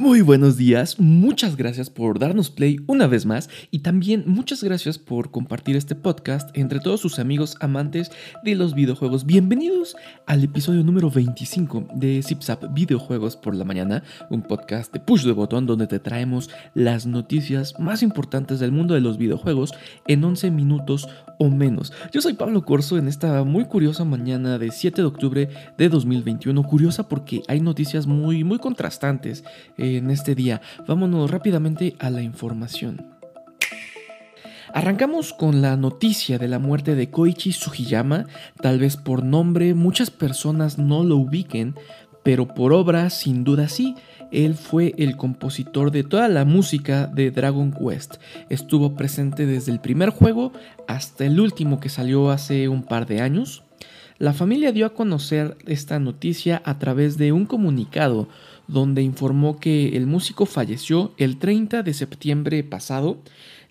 Muy buenos días, muchas gracias por darnos play una vez más y también muchas gracias por compartir este podcast entre todos sus amigos amantes de los videojuegos. Bienvenidos al episodio número 25 de ZipZap Videojuegos por la Mañana, un podcast de push de botón donde te traemos las noticias más importantes del mundo de los videojuegos en 11 minutos o menos. Yo soy Pablo Corso en esta muy curiosa mañana de 7 de octubre de 2021, curiosa porque hay noticias muy muy contrastantes en este día. Vámonos rápidamente a la información. Arrancamos con la noticia de la muerte de Koichi Sugiyama, tal vez por nombre muchas personas no lo ubiquen, pero por obra sin duda sí. Él fue el compositor de toda la música de Dragon Quest. Estuvo presente desde el primer juego hasta el último que salió hace un par de años. La familia dio a conocer esta noticia a través de un comunicado donde informó que el músico falleció el 30 de septiembre pasado.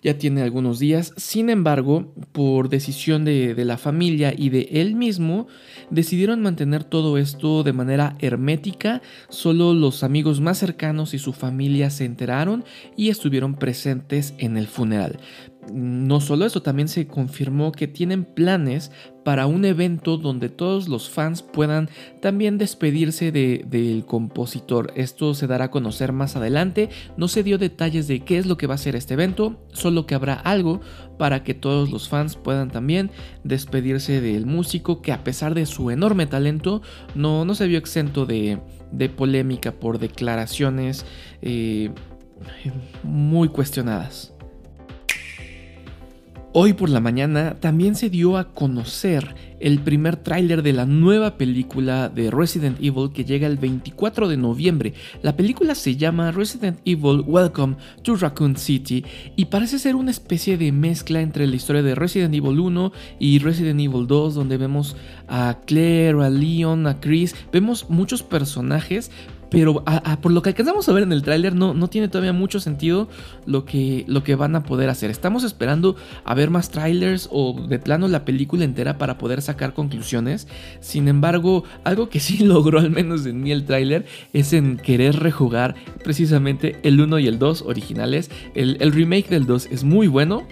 Ya tiene algunos días, sin embargo, por decisión de, la familia y de él mismo, decidieron mantener todo esto de manera hermética. Solo los amigos más cercanos y su familia se enteraron y estuvieron presentes en el funeral. No solo eso, también se confirmó que tienen planes para un evento donde todos los fans puedan también despedirse del compositor. Esto se dará a conocer más adelante. No se dio detalles de qué es lo que va a ser este evento, solo que habrá algo para que todos los fans puedan también despedirse del músico que a pesar de su enorme talento no, no se vio exento de, polémica por declaraciones eh, muy cuestionadas. Hoy por la mañana también se dio a conocer el primer tráiler de la nueva película de Resident Evil que llega el 24 de noviembre. La película se llama Resident Evil Welcome to Raccoon City y parece ser una especie de mezcla entre la historia de Resident Evil 1 y Resident Evil 2 donde vemos a Claire, a Leon, a Chris, vemos muchos personajes pero por lo que alcanzamos a ver en el tráiler no, no tiene todavía mucho sentido lo que, lo que van a poder hacer. Estamos esperando a ver más trailers o de plano la película entera para poder sacar conclusiones. Sin embargo, algo que sí logró al menos en mí el tráiler es en querer rejugar precisamente el 1 y el 2 originales. El, el remake del 2 es muy bueno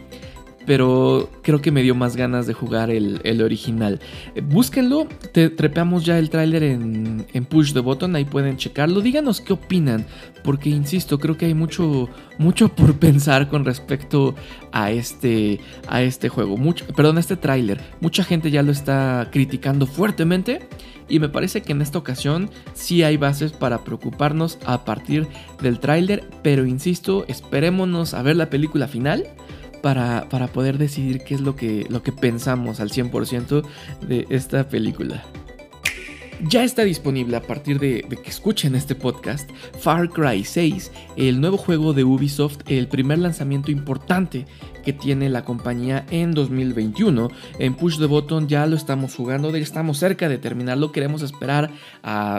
pero creo que me dio más ganas de jugar el, original. Eh, búsquenlo, te, trepeamos ya el tráiler en, Push the Button, ahí pueden checarlo. Díganos qué opinan, porque insisto, creo que hay mucho, mucho por pensar con respecto a este, a este juego. Mucho, perdón, a este tráiler. Mucha gente ya lo está criticando fuertemente. Y me parece que en esta ocasión sí hay bases para preocuparnos a partir del tráiler, pero insisto, esperémonos a ver la película final para, poder decidir qué es lo que, lo que pensamos al 100% de esta película. Ya está disponible a partir de, que escuchen este podcast Far Cry 6, el nuevo juego de Ubisoft, el primer lanzamiento importante que tiene la compañía en 2021. En Push the Button ya lo estamos jugando, estamos cerca de terminarlo. Queremos esperar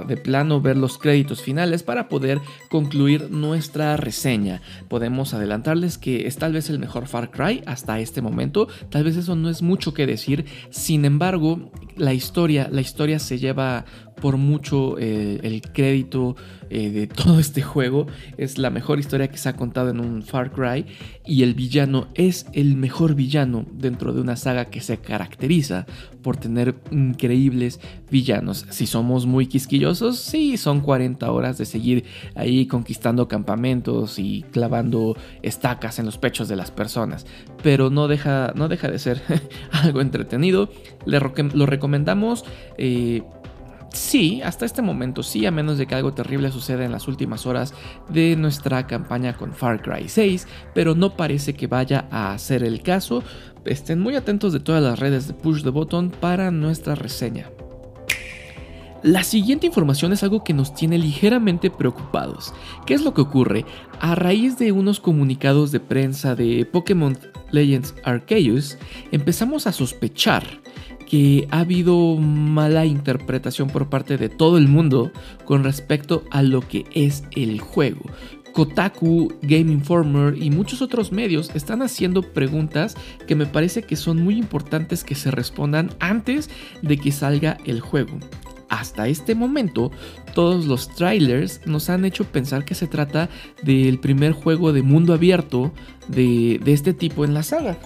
de plano ver los créditos finales para poder concluir nuestra reseña. Podemos adelantarles que es tal vez el mejor Far Cry hasta este momento. Tal vez eso no es mucho que decir. Sin embargo, la historia, la historia se lleva por mucho eh, el crédito eh, de todo este juego. Es la mejor historia que se ha contado en un Far Cry y el villano es el mejor villano dentro de una saga que se caracteriza por tener increíbles villanos. Si somos muy quisquillosos, sí, son 40 horas de seguir ahí conquistando campamentos y clavando estacas en los pechos de las personas, pero no deja, no deja de ser algo entretenido. Lo recomendamos. Eh, Sí, hasta este momento sí, a menos de que algo terrible suceda en las últimas horas de nuestra campaña con Far Cry 6, pero no parece que vaya a ser el caso. Estén muy atentos de todas las redes de Push the Button para nuestra reseña. La siguiente información es algo que nos tiene ligeramente preocupados. ¿Qué es lo que ocurre? A raíz de unos comunicados de prensa de Pokémon Legends Arceus, empezamos a sospechar que ha habido mala interpretación por parte de todo el mundo con respecto a lo que es el juego. Kotaku, Game Informer y muchos otros medios están haciendo preguntas que me parece que son muy importantes que se respondan antes de que salga el juego. hasta este momento, todos los trailers nos han hecho pensar que se trata del primer juego de mundo abierto de, de este tipo en la saga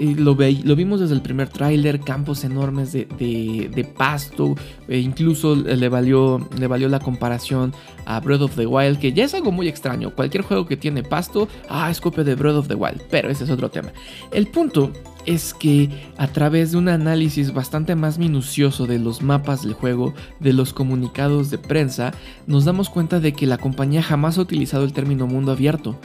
lo, vimos desde el primer tráiler, campos enormes de, pasto, e incluso le valió, le valió la comparación a Breath of the Wild, que ya es algo muy extraño. Cualquier juego que tiene pasto, ah, es copia de Breath of the Wild, pero ese es otro tema. El punto es que a través de un análisis bastante más minucioso de los mapas del juego, de los comunicados de prensa, nos damos cuenta de que la compañía jamás ha utilizado el término mundo abierto.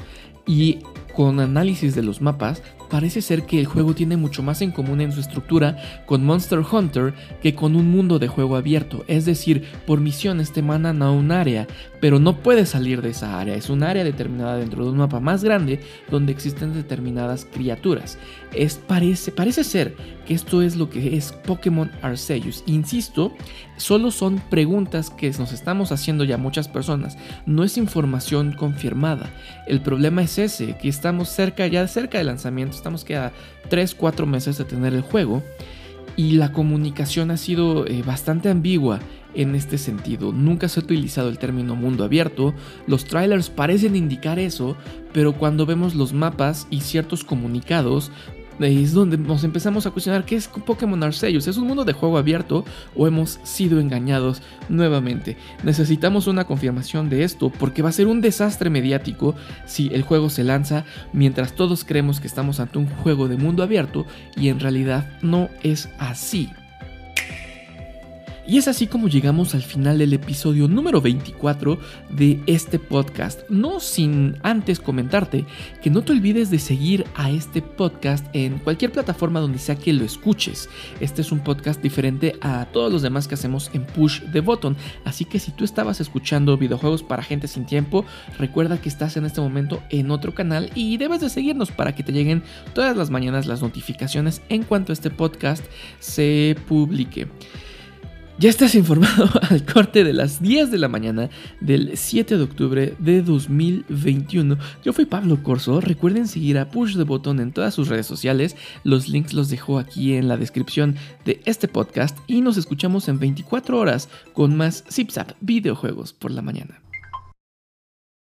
Y con análisis de los mapas, parece ser que el juego tiene mucho más en común en su estructura con Monster Hunter que con un mundo de juego abierto, es decir, por misiones te mandan a un área, pero no puedes salir de esa área, es un área determinada dentro de un mapa más grande donde existen determinadas criaturas. Es, parece, parece ser que esto es lo que es Pokémon Arceus. Insisto, solo son preguntas que nos estamos haciendo ya muchas personas, no es información confirmada. El problema es ese, que estamos cerca ya cerca del lanzamiento estamos que a 3-4 meses de tener el juego y la comunicación ha sido eh, bastante ambigua en este sentido. Nunca se ha utilizado el término mundo abierto, los trailers parecen indicar eso, pero cuando vemos los mapas y ciertos comunicados, es donde nos empezamos a cuestionar qué es Pokémon Arceus. ¿Es un mundo de juego abierto o hemos sido engañados nuevamente? Necesitamos una confirmación de esto porque va a ser un desastre mediático si el juego se lanza mientras todos creemos que estamos ante un juego de mundo abierto y en realidad no es así. Y es así como llegamos al final del episodio número 24 de este podcast. No sin antes comentarte que no te olvides de seguir a este podcast en cualquier plataforma donde sea que lo escuches. Este es un podcast diferente a todos los demás que hacemos en Push the Button. Así que si tú estabas escuchando videojuegos para gente sin tiempo, recuerda que estás en este momento en otro canal y debes de seguirnos para que te lleguen todas las mañanas las notificaciones en cuanto este podcast se publique. Ya estás informado al corte de las 10 de la mañana del 7 de octubre de 2021. Yo fui Pablo Corso. Recuerden seguir a Push the Button en todas sus redes sociales. Los links los dejo aquí en la descripción de este podcast y nos escuchamos en 24 horas con más ZipZap videojuegos por la mañana.